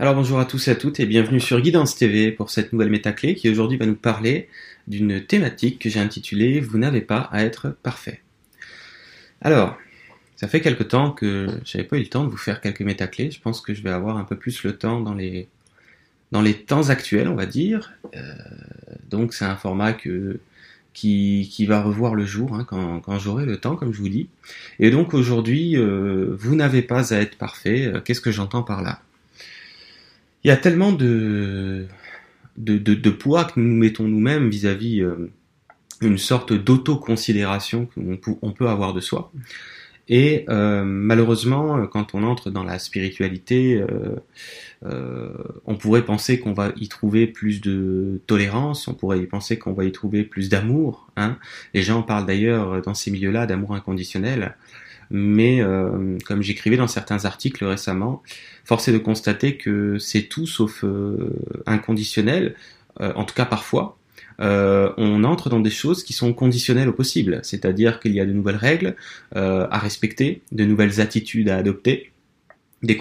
Alors bonjour à tous et à toutes et bienvenue sur Guidance TV pour cette nouvelle métaclé qui aujourd'hui va nous parler d'une thématique que j'ai intitulée Vous n'avez pas à être parfait. Alors, ça fait quelque temps que j'avais pas eu le temps de vous faire quelques métaclés. Je pense que je vais avoir un peu plus le temps dans les, temps actuels, on va dire. Euh, donc c'est un format qui, va revoir le jour hein, quand, quand j'aurai le temps, comme je vous dis. Et donc aujourd'hui, euh, vous n'avez pas à être parfait. Euh, qu'est-ce que j'entends par là? Il y a tellement de, de, poids que nous nous mettons nous-mêmes vis-à-vis euh, une sorte d'autoconsidération qu'on peut avoir de soi. Et euh, malheureusement, quand on entre dans la spiritualité, euh, on pourrait penser qu'on va y trouver plus de tolérance, on pourrait y penser qu'on va y trouver plus d'amour. Hein. Les gens parlent d'ailleurs dans ces milieux-là d'amour inconditionnel mais euh, comme j'écrivais dans certains articles récemment, force est de constater que c'est tout sauf euh, inconditionnel, euh, en tout cas parfois. on entre dans des choses qui sont conditionnelles au possible, c'est-à-dire qu'il y a de nouvelles règles à respecter, de nouvelles attitudes à adopter, des,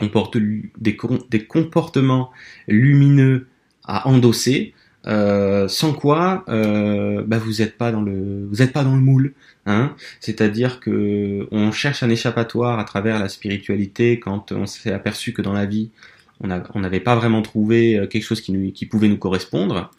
des comportements lumineux à endosser, euh, sans quoi euh, bah vous n'êtes pas dans le vous êtes pas dans le moule hein. C'est-à-dire que on cherche un échappatoire à travers la spiritualité quand on s'est aperçu que dans la vie on n'avait pas vraiment trouvé euh, quelque chose qui, pouvait nous correspondre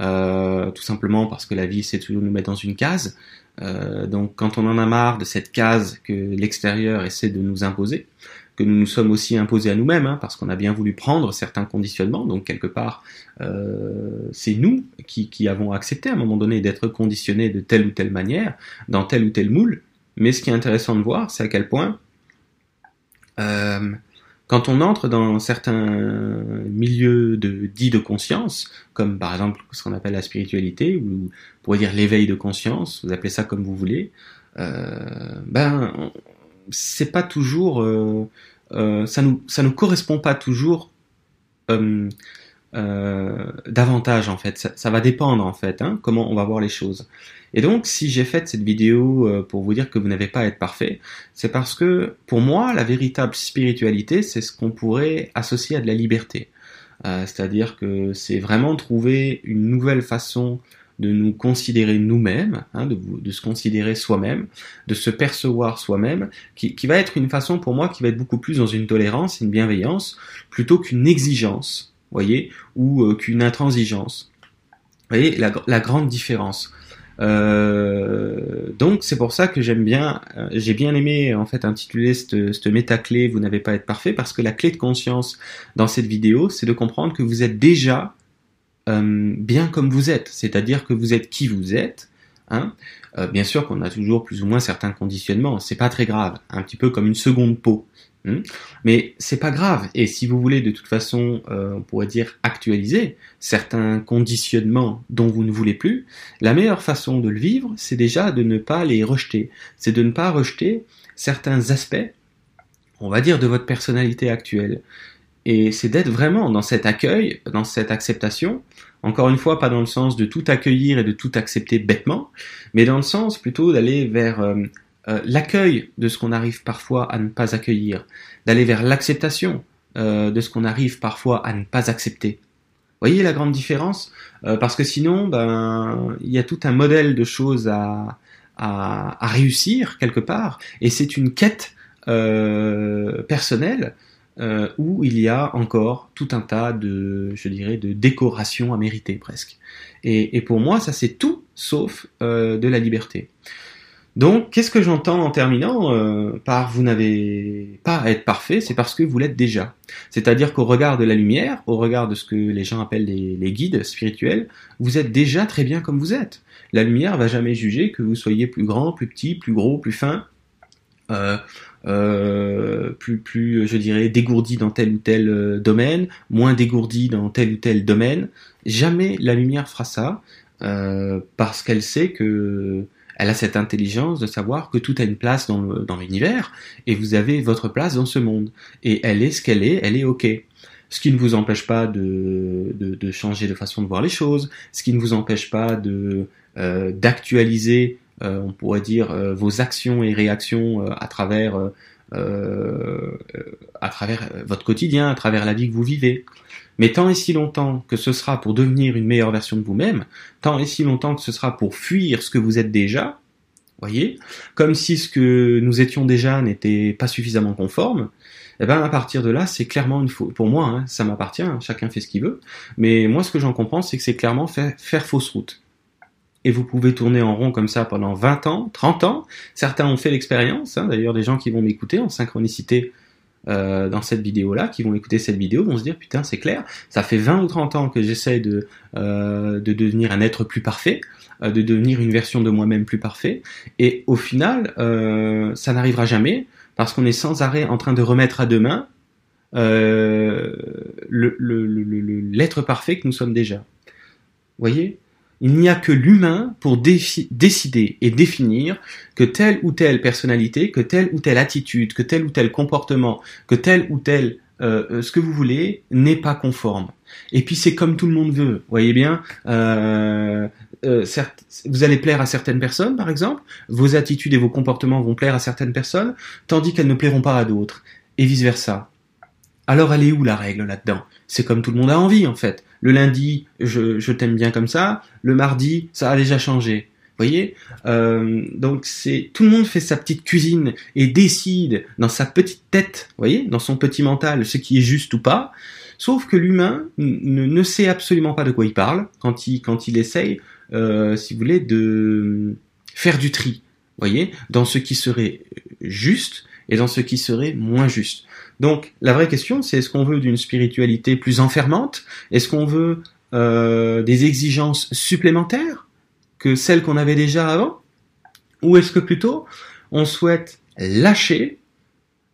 euh, tout simplement parce que la vie c'est toujours nous mettre dans une case. Euh, donc quand on en a marre de cette case que l'extérieur essaie de nous imposer que nous nous sommes aussi imposés à nous-mêmes, hein, parce qu'on a bien voulu prendre certains conditionnements. Donc quelque part, euh, c'est nous qui, qui, avons accepté à un moment donné d'être conditionnés de telle ou telle manière, dans tel ou tel moule. Mais ce qui est intéressant de voir, c'est à quel point, euh, quand on entre dans certains milieux de, dits de conscience, comme par exemple ce qu'on appelle la spiritualité, ou on pourrait dire l'éveil de conscience, vous appelez ça comme vous voulez, euh, ben c'est pas toujours, euh, euh, ça nous ça nous correspond pas toujours euh, davantage en fait. Ça, va dépendre en fait, hein, comment on va voir les choses. Et donc, si j'ai fait cette vidéo pour vous dire que vous n'avez pas à être parfait, c'est parce que pour moi, la véritable spiritualité, c'est ce qu'on pourrait associer à de la liberté. C'est-à-dire que c'est vraiment trouver une nouvelle façon de nous considérer nous-mêmes, hein, de, se considérer soi-même, de se percevoir soi-même, qui, qui, va être une façon pour moi qui va être beaucoup plus dans une tolérance, une bienveillance, plutôt qu'une exigence, voyez, ou euh, qu'une intransigeance. Vous voyez la, la grande différence. Euh, donc c'est pour ça que j'aime bien, euh, j'ai bien aimé en fait intituler cette, cette méta-clé Vous n'avez pas à être parfait parce que la clé de conscience dans cette vidéo, c'est de comprendre que vous êtes déjà euh, bien comme vous êtes, c'est-à-dire que vous êtes qui vous êtes. Hein. Euh, bien sûr qu'on a toujours plus ou moins certains conditionnements, c'est pas très grave, un petit peu comme une seconde peau. Hein. Mais c'est pas grave. Et si vous voulez de toute façon, euh, on pourrait dire actualiser certains conditionnements dont vous ne voulez plus, la meilleure façon de le vivre, c'est déjà de ne pas les rejeter. C'est de ne pas rejeter certains aspects, on va dire, de votre personnalité actuelle. Et c'est d'être vraiment dans cet accueil, dans cette acceptation, encore une fois, pas dans le sens de tout accueillir et de tout accepter bêtement, mais dans le sens plutôt d'aller vers euh, euh, l'accueil de ce qu'on arrive parfois à ne pas accueillir, d'aller vers l'acceptation euh, de ce qu'on arrive parfois à ne pas accepter. Voyez la grande différence? Parce que sinon, ben, il y a tout un modèle de choses à, réussir quelque part, et c'est une quête personnelle euh, où il y a encore tout un tas de, je dirais, de décorations à mériter presque. Et, et pour moi, ça c'est tout sauf euh, de la liberté. Donc, qu'est-ce que j'entends en terminant euh, par vous n'avez pas à être parfait, c'est parce que vous l'êtes déjà. C'est-à-dire qu'au regard de la lumière, au regard de ce que les gens appellent les, les, guides spirituels, vous êtes déjà très bien comme vous êtes. La lumière va jamais juger que vous soyez plus grand, plus petit, plus gros, plus fin. Euh, euh, plus, plus, je dirais, dégourdi dans tel ou tel euh, domaine, moins dégourdi dans tel ou tel domaine. Jamais la lumière fera ça, parce qu'elle sait que elle a cette intelligence de savoir que tout a une place dans, l'univers, et vous avez votre place dans ce monde. Et elle est ce qu'elle est, elle est OK. Ce qui ne vous empêche pas de, changer de façon de voir les choses, ce qui ne vous empêche pas de d'actualiser on pourrait dire, euh, vos actions et réactions euh, à travers euh, à travers votre quotidien, à travers la vie que vous vivez. Mais tant et si longtemps que ce sera pour devenir une meilleure version de vous-même, tant et si longtemps que ce sera pour fuir ce que vous êtes déjà, voyez, comme si ce que nous étions déjà n'était pas suffisamment conforme, eh ben à partir de là, c'est clairement une faute. Pour moi, hein, ça m'appartient, hein, chacun fait ce qu'il veut. Mais moi, ce que j'en comprends, c'est que c'est clairement faire fausse route et vous pouvez tourner en rond comme ça pendant 20 ans, 30 ans. Certains ont fait l'expérience, hein, d'ailleurs des gens qui vont m'écouter en synchronicité euh, dans cette vidéo-là, qui vont écouter cette vidéo, vont se dire putain c'est clair, ça fait 20 ou 30 ans que j'essaie de, euh, de devenir un être plus parfait, euh, de devenir une version de moi-même plus parfait, et au final ça n'arrivera jamais parce qu'on est sans arrêt en train de remettre à demain l'être parfait que nous sommes déjà. Vous voyez? Il n'y a que l'humain pour décider et définir que telle ou telle personnalité, que telle ou telle attitude, que tel ou tel comportement, que tel ou tel euh, euh, ce que vous voulez n'est pas conforme. Et puis c'est comme tout le monde veut. Voyez bien, euh, euh vous allez plaire à certaines personnes, par exemple, vos attitudes et vos comportements vont plaire à certaines personnes, tandis qu'elles ne plairont pas à d'autres, et vice versa. Alors elle est où la règle là-dedans? C'est comme tout le monde a envie en fait. Le lundi, je, t'aime bien comme ça. Le mardi, ça a déjà changé. Vous voyez? Euh, Donc c'est tout le monde fait sa petite cuisine et décide dans sa petite tête, voyez, dans son petit mental, ce qui est juste ou pas. Sauf que l'humain ne, sait absolument pas de quoi il parle quand il quand il essaye, euh, si vous voulez, de faire du tri. Voyez, dans ce qui serait juste et dans ce qui serait moins juste. Donc la vraie question, c'est est-ce qu'on veut d'une spiritualité plus enfermante? Est-ce qu'on veut euh, des exigences supplémentaires que celles qu'on avait déjà avant? Ou est-ce que plutôt on souhaite lâcher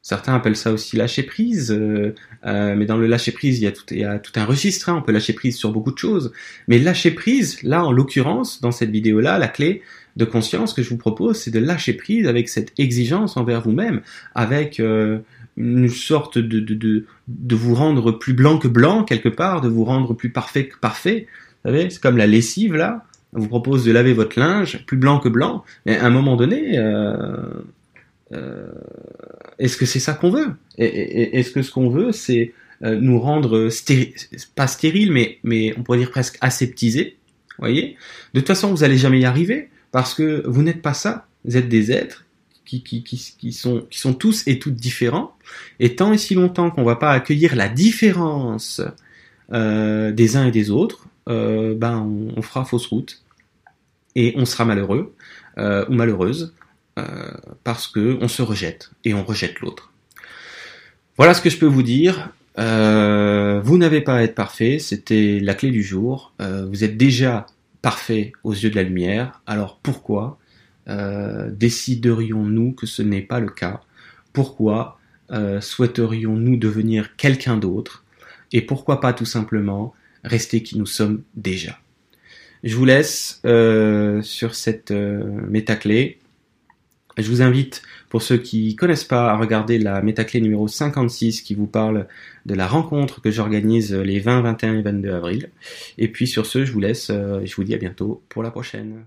Certains appellent ça aussi lâcher prise, euh, euh, mais dans le lâcher prise, il y a tout, un registre. Hein, on peut lâcher prise sur beaucoup de choses, mais lâcher prise, là en l'occurrence, dans cette vidéo-là, la clé de conscience que je vous propose, c'est de lâcher prise avec cette exigence envers vous-même, avec euh, une sorte de, de, de, vous rendre plus blanc que blanc quelque part, de vous rendre plus parfait que parfait. Vous savez, c'est comme la lessive là. On vous propose de laver votre linge plus blanc que blanc. Mais à un moment donné, euh, euh, est-ce que c'est ça qu'on veut? Est-ce que ce qu'on veut, c'est nous rendre pas stériles, mais, mais on pourrait dire presque aseptisés Voyez? De toute façon, vous allez jamais y arriver parce que vous n'êtes pas ça. Vous êtes des êtres qui, sont, tous et toutes différents. Et tant et si longtemps qu'on va pas accueillir la différence euh, des uns et des autres, euh, ben on, fera fausse route et on sera malheureux euh, ou malheureuse parce que on se rejette et on rejette l'autre. Voilà ce que je peux vous dire. Vous n'avez pas à être parfait, c'était la clé du jour. vous êtes déjà parfait aux yeux de la lumière. Alors pourquoi euh, déciderions-nous que ce n'est pas le cas? Pourquoi euh, souhaiterions-nous devenir quelqu'un d'autre? Et pourquoi pas tout simplement rester qui nous sommes déjà? Je vous laisse euh, sur cette métaclé. Je vous invite, pour ceux qui connaissent pas, à regarder la métaclé numéro 56 qui vous parle de la rencontre que j'organise les 20, 21 et 22 avril. Et puis sur ce, je vous laisse, je vous dis à bientôt pour la prochaine.